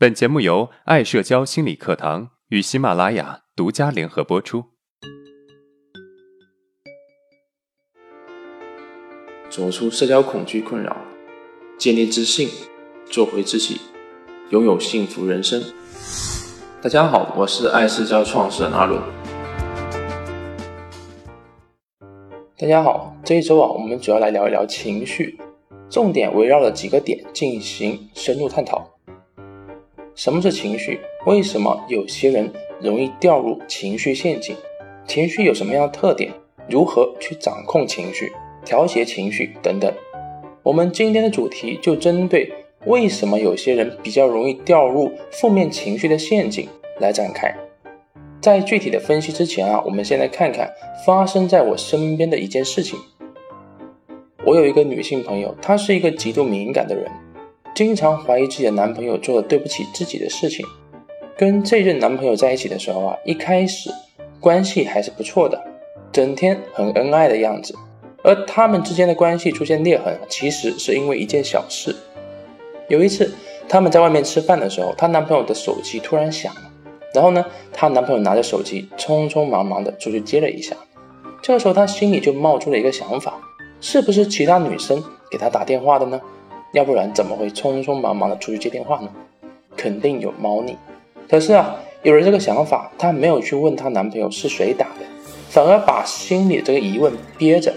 本节目由爱社交心理课堂与喜马拉雅独家联合播出。走出社交恐惧困扰，建立自信，做回自己，拥有幸福人生。大家好，我是爱社交创始人阿伦。大家好，这一周啊，我们主要来聊一聊情绪，重点围绕了几个点进行深入探讨。什么是情绪？为什么有些人容易掉入情绪陷阱？情绪有什么样的特点？如何去掌控情绪、调节情绪等等？我们今天的主题就针对为什么有些人比较容易掉入负面情绪的陷阱来展开。在具体的分析之前啊，我们先来看看发生在我身边的一件事情。我有一个女性朋友，她是一个极度敏感的人。经常怀疑自己的男朋友做了对不起自己的事情。跟这任男朋友在一起的时候啊，一开始关系还是不错的，整天很恩爱的样子。而他们之间的关系出现裂痕，其实是因为一件小事。有一次，他们在外面吃饭的时候，她男朋友的手机突然响了，然后呢，她男朋友拿着手机匆匆忙忙的出去接了一下。这个时候，她心里就冒出了一个想法：是不是其他女生给她打电话的呢？要不然怎么会匆匆忙忙的出去接电话呢？肯定有猫腻。可是啊，有了这个想法，她没有去问她男朋友是谁打的，反而把心里这个疑问憋着。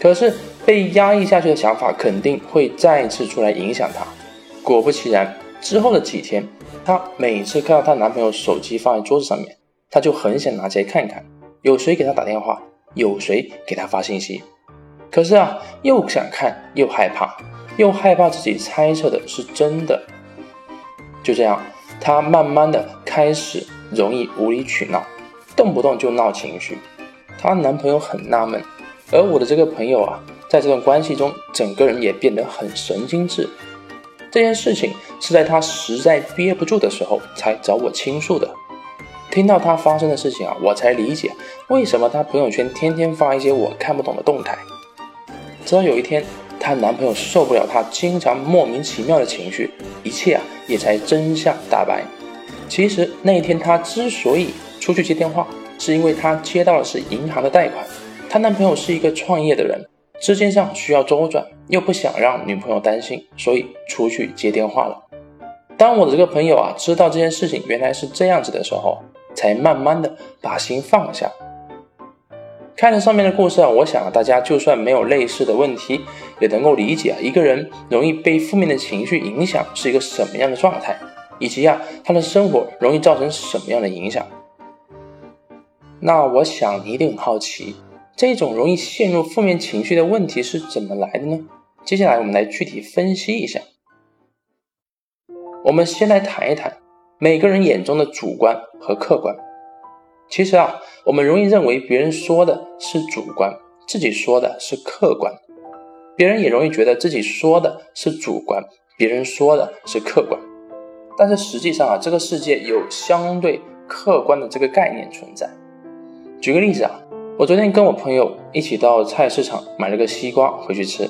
可是被压抑下去的想法肯定会再次出来影响她。果不其然，之后的几天，她每次看到她男朋友手机放在桌子上面，她就很想拿起来看看，有谁给她打电话，有谁给她发信息。可是啊，又想看又害怕。又害怕自己猜测的是真的，就这样，她慢慢的开始容易无理取闹，动不动就闹情绪。她男朋友很纳闷，而我的这个朋友啊，在这段关系中，整个人也变得很神经质。这件事情是在她实在憋不住的时候才找我倾诉的。听到她发生的事情啊，我才理解为什么她朋友圈天天发一些我看不懂的动态。直到有一天。她男朋友受不了她经常莫名其妙的情绪，一切啊也才真相大白。其实那一天她之所以出去接电话，是因为她接到的是银行的贷款。她男朋友是一个创业的人，资金上需要周转，又不想让女朋友担心，所以出去接电话了。当我的这个朋友啊知道这件事情原来是这样子的时候，才慢慢的把心放下。看了上面的故事啊，我想大家就算没有类似的问题，也能够理解啊，一个人容易被负面的情绪影响是一个什么样的状态，以及啊，他的生活容易造成什么样的影响。那我想你一定很好奇，这种容易陷入负面情绪的问题是怎么来的呢？接下来我们来具体分析一下。我们先来谈一谈每个人眼中的主观和客观。其实啊，我们容易认为别人说的是主观，自己说的是客观；别人也容易觉得自己说的是主观，别人说的是客观。但是实际上啊，这个世界有相对客观的这个概念存在。举个例子啊，我昨天跟我朋友一起到菜市场买了个西瓜回去吃，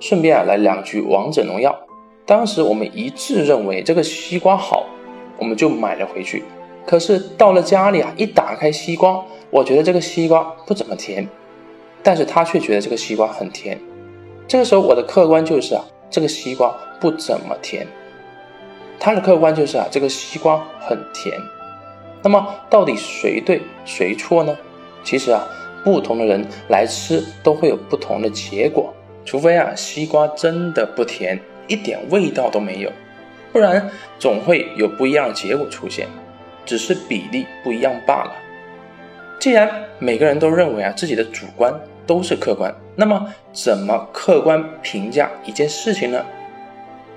顺便啊来两局王者荣耀。当时我们一致认为这个西瓜好，我们就买了回去。可是到了家里啊，一打开西瓜，我觉得这个西瓜不怎么甜，但是他却觉得这个西瓜很甜。这个时候我的客观就是啊，这个西瓜不怎么甜，他的客观就是啊，这个西瓜很甜。那么到底谁对谁错呢？其实啊，不同的人来吃都会有不同的结果，除非啊西瓜真的不甜，一点味道都没有，不然总会有不一样的结果出现。只是比例不一样罢了。既然每个人都认为啊自己的主观都是客观，那么怎么客观评价一件事情呢？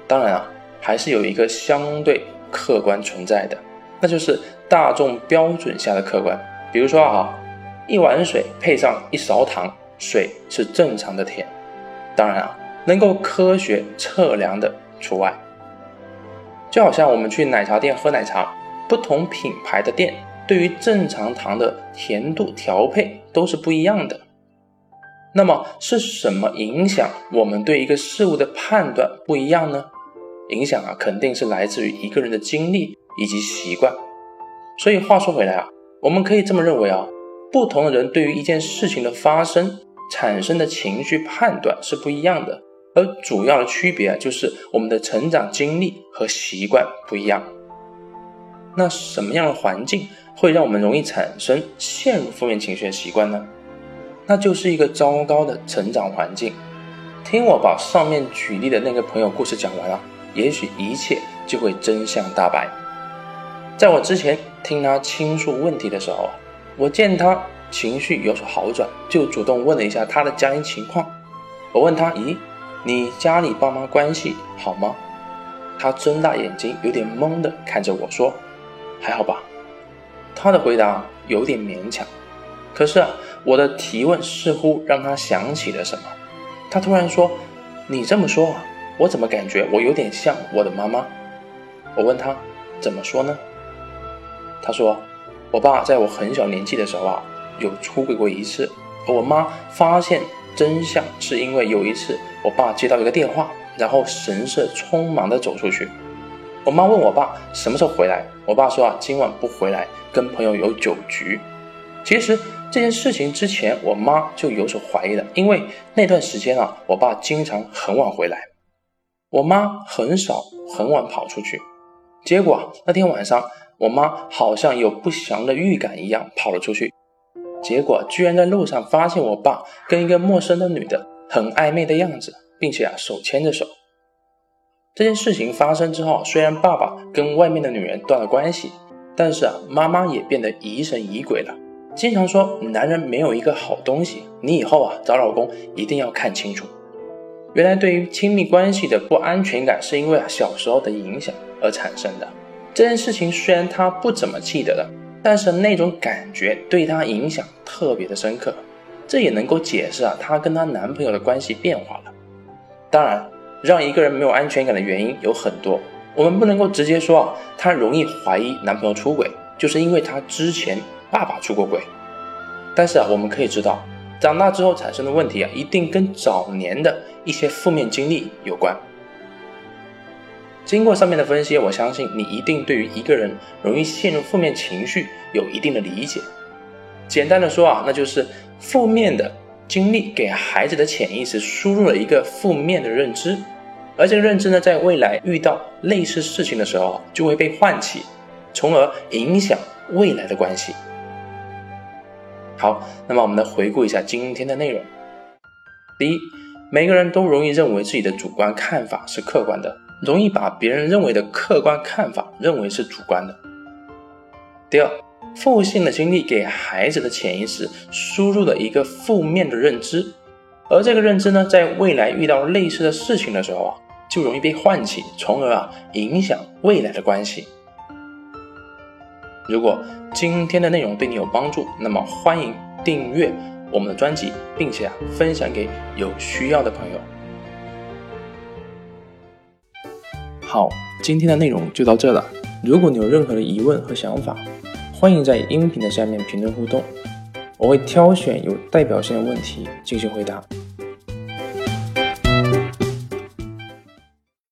当然啊，还是有一个相对客观存在的，那就是大众标准下的客观。比如说啊，一碗水配上一勺糖，水是正常的甜。当然啊，能够科学测量的除外。就好像我们去奶茶店喝奶茶。不同品牌的店对于正常糖的甜度调配都是不一样的。那么是什么影响我们对一个事物的判断不一样呢？影响啊肯定是来自于一个人的经历以及习惯。所以话说回来啊，我们可以这么认为啊，不同的人对于一件事情的发生产生的情绪判断是不一样的，而主要的区别就是我们的成长经历和习惯不一样。那什么样的环境会让我们容易产生陷入负面情绪的习惯呢？那就是一个糟糕的成长环境。听我把上面举例的那个朋友故事讲完了，也许一切就会真相大白。在我之前听他倾诉问题的时候，我见他情绪有所好转，就主动问了一下他的家庭情况。我问他：“咦，你家里爸妈关系好吗？”他睁大眼睛，有点懵的看着我说：“还好吧。”他的回答有点勉强。可是啊，我的提问似乎让他想起了什么。他突然说：“你这么说啊，我怎么感觉我有点像我的妈妈？”我问他：“怎么说呢？”他说：“我爸在我很小年纪的时候啊，有出轨过一次。我妈发现真相是因为有一次，我爸接到一个电话，然后神色匆忙地走出去。我妈问我爸什么时候回来，我爸说啊，今晚不回来，跟朋友有酒局。其实这件事情之前，我妈就有所怀疑了，因为那段时间啊，我爸经常很晚回来，我妈很少很晚跑出去。结果那天晚上。”我妈好像有不祥的预感一样跑了出去，结果居然在路上发现我爸跟一个陌生的女的很暧昧的样子，并且啊手牵着手。这件事情发生之后，虽然爸爸跟外面的女人断了关系，但是啊妈妈也变得疑神疑鬼了，经常说男人没有一个好东西，你以后啊找老公一定要看清楚。原来对于亲密关系的不安全感是因为啊小时候的影响而产生的。这件事情虽然她不怎么记得了，但是那种感觉对她影响特别的深刻，这也能够解释啊她跟她男朋友的关系变化了。当然，让一个人没有安全感的原因有很多，我们不能够直接说啊她容易怀疑男朋友出轨，就是因为她之前爸爸出过轨。但是啊，我们可以知道，长大之后产生的问题啊，一定跟早年的一些负面经历有关。经过上面的分析，我相信你一定对于一个人容易陷入负面情绪有一定的理解。简单的说啊，那就是负面的经历给孩子的潜意识输入了一个负面的认知，而这个认知呢，在未来遇到类似事情的时候就会被唤起，从而影响未来的关系。好，那么我们来回顾一下今天的内容。第一，每个人都容易认为自己的主观看法是客观的。容易把别人认为的客观看法认为是主观的。第二，负性的经历给孩子的潜意识输入了一个负面的认知，而这个认知呢，在未来遇到类似的事情的时候啊，就容易被唤起，从而啊影响未来的关系。如果今天的内容对你有帮助，那么欢迎订阅我们的专辑，并且啊分享给有需要的朋友。好，今天的内容就到这了。如果你有任何的疑问和想法，欢迎在音频的下面评论互动，我会挑选有代表性的问题进行回答。